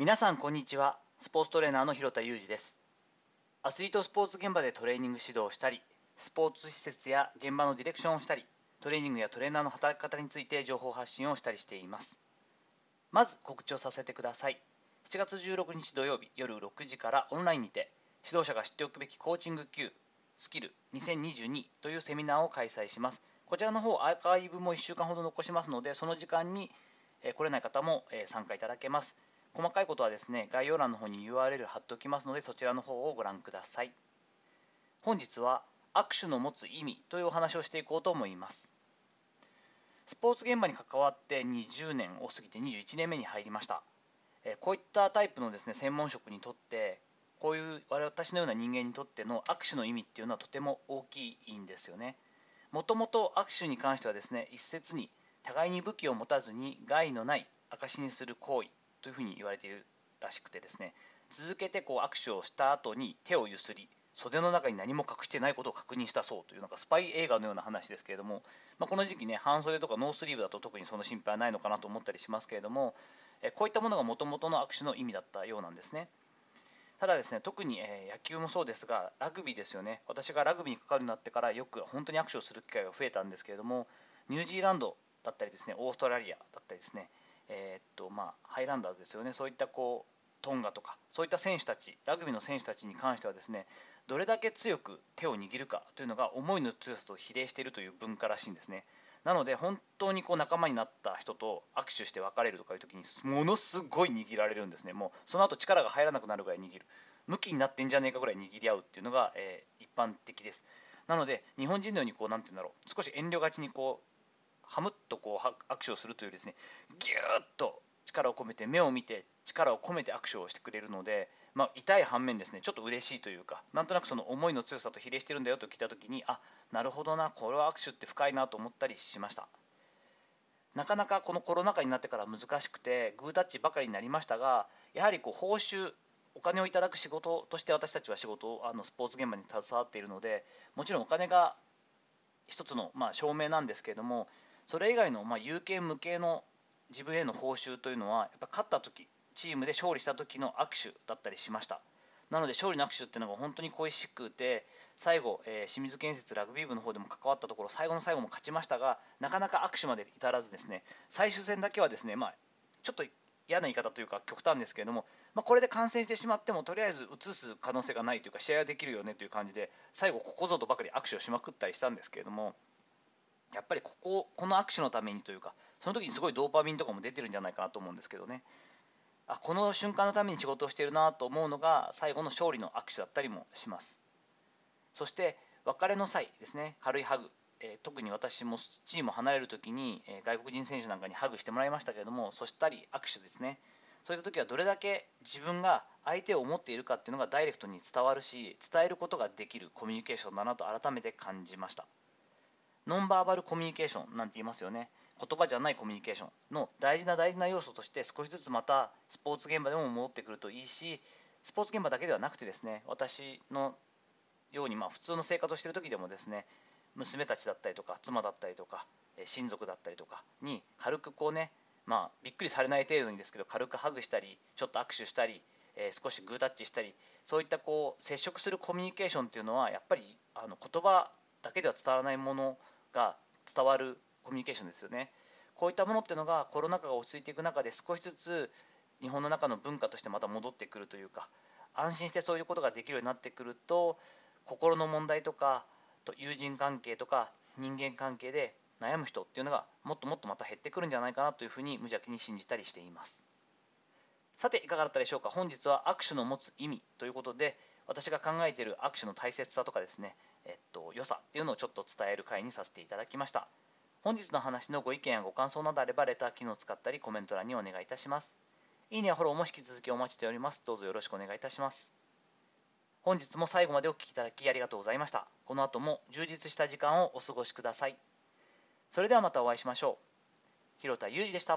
皆さんこんにちは。スポーツトレーナーの広田裕二です。アスリートスポーツ現場でトレーニング指導をしたりスポーツ施設や現場のディレクションをしたりトレーニングやトレーナーの働き方について情報発信をしたりしています。まず告知をさせてください。7月16日土曜日夜6時からオンラインにて指導者が知っておくべきコーチング Q スキル2022というセミナーを開催します。こちらの方アーカイブも1週間ほど残しますのでその時間に来れない方も参加いただけます。細かいことはですね、概要欄の方に URL 貼っておきますので、そちらの方をご覧ください。本日は握手の持つ意味というお話をしていこうと思います。スポーツ現場に関わって20年を過ぎて21年目に入りました。こういったタイプのですね専門職にとって、こういう私のような人間にとっての握手の意味っていうのはとても大きいんですよね。もともと握手に関してはですね、一説に互いに武器を持たずに害のない証にする行為というふうに言われているらしくてですね続けてこう握手をした後に手をゆすり袖の中に何も隠してないことを確認したそうというなんかスパイ映画のような話ですけれども、まあ、この時期ね半袖とかノースリーブだと特にその心配はないのかなと思ったりしますけれどもえこういったものがもともとの握手の意味だったようなんですね。ただですね特に、え野球もそうですがラグビーですよね私がラグビーにかかるようになってからよく本当に握手をする機会が増えたんですけれどもニュージーランドだったりですねオーストラリアだったりですねえー、っとまあ、ハイランダーズですよね、そういったこうトンガとか、そういった選手たち、ラグビーの選手たちに関してはですね、どれだけ強く手を握るかというのが思いの強さと比例しているという文化らしいんですね。なので、本当にこう仲間になった人と握手して別れるとかいう時に、ものすごい握られるんですね。もうその後力が入らなくなるぐらい握る。向きになってんじゃねえかぐらい握り合うっていうのが、えー、一般的です。なので、日本人のようにこう、なんて言うんだろう、少し遠慮がちにこう、ハムッとこう握手をするというですねギューッと力を込めて目を見て力を込めて握手をしてくれるので、まあ、痛い反面ですねちょっと嬉しいというかなんとなくその思いの強さと比例してるんだよと聞いた時にあなるほどなこれは握手って深いなと思ったりしました。なかなかこのコロナ禍になってから難しくてグータッチばかりになりましたがやはりこう報酬お金をいただく仕事として私たちは仕事をあのスポーツ現場に携わっているのでもちろんお金が一つのまあ証明なんですけれどもそれ以外のまあ有形無形の自分への報酬というのはやっぱ勝った時チームで勝利した時の握手だったりしました。なので勝利の握手っていうのが本当に恋しくて最後、えー、清水建設ラグビー部の方でも関わったところ最後の最後も勝ちましたがなかなか握手まで至らずですね最終戦だけはですね、まあ、ちょっと嫌な言い方というか極端ですけれども、まあ、これで感染してしまってもとりあえず移す可能性がないというか試合はできるよねという感じで最後ここぞとばかり握手をしまくったりしたんですけれどもやっぱりこここの握手のためにというかその時にすごいドーパミンとかも出てるんじゃないかなと思うんですけどね。あこの瞬間のために仕事をしてるなと思うのが最後の勝利の握手だったりもします。そして別れの際ですね軽いハグ、えー、特に私もチームを離れる時に、えー、外国人選手なんかにハグしてもらいましたけれどもそしたり握手ですね。そういった時はどれだけ自分が相手を思っているかっていうのがダイレクトに伝わるし伝えることができるコミュニケーションだなと改めて感じました。ノンバーバルコミュニケーションなんて言いますよね。言葉じゃないコミュニケーションの大事な大事な要素として少しずつまたスポーツ現場でも戻ってくるといいしスポーツ現場だけではなくてですね私のようにまあ普通の生活をしてる時でもですね娘たちだったりとか妻だったりとか親族だったりとかに軽くこうねまあびっくりされない程度にですけど軽くハグしたりちょっと握手したり、えー、少しグータッチしたりそういったこう接触するコミュニケーションっていうのはやっぱりあの言葉だけでは伝わらないものが伝わるコミュニケーションですよね。こういったものっていうのがコロナ禍が落ち着いていく中で少しずつ日本の中の文化としてまた戻ってくるというか安心してそういうことができるようになってくると心の問題とか友人関係とか人間関係で悩む人っていうのがもっともっとまた減ってくるんじゃないかなというふうに無邪気に信じたりしていますさていかがだったでしょうか？本日は握手の持つ意味ということで私が考えている握手の大切さとかですね、えっと、良さっていうのをちょっと伝える回にさせていただきました。本日の話のご意見やご感想などあればレター機能を使ったりコメント欄にお願いいたします。いいねやフォローも引き続きお待ちしております。どうぞよろしくお願いいたします。本日も最後までお聴きいただきありがとうございました。この後も充実した時間をお過ごしください。それではまたお会いしましょう。広田裕二でした。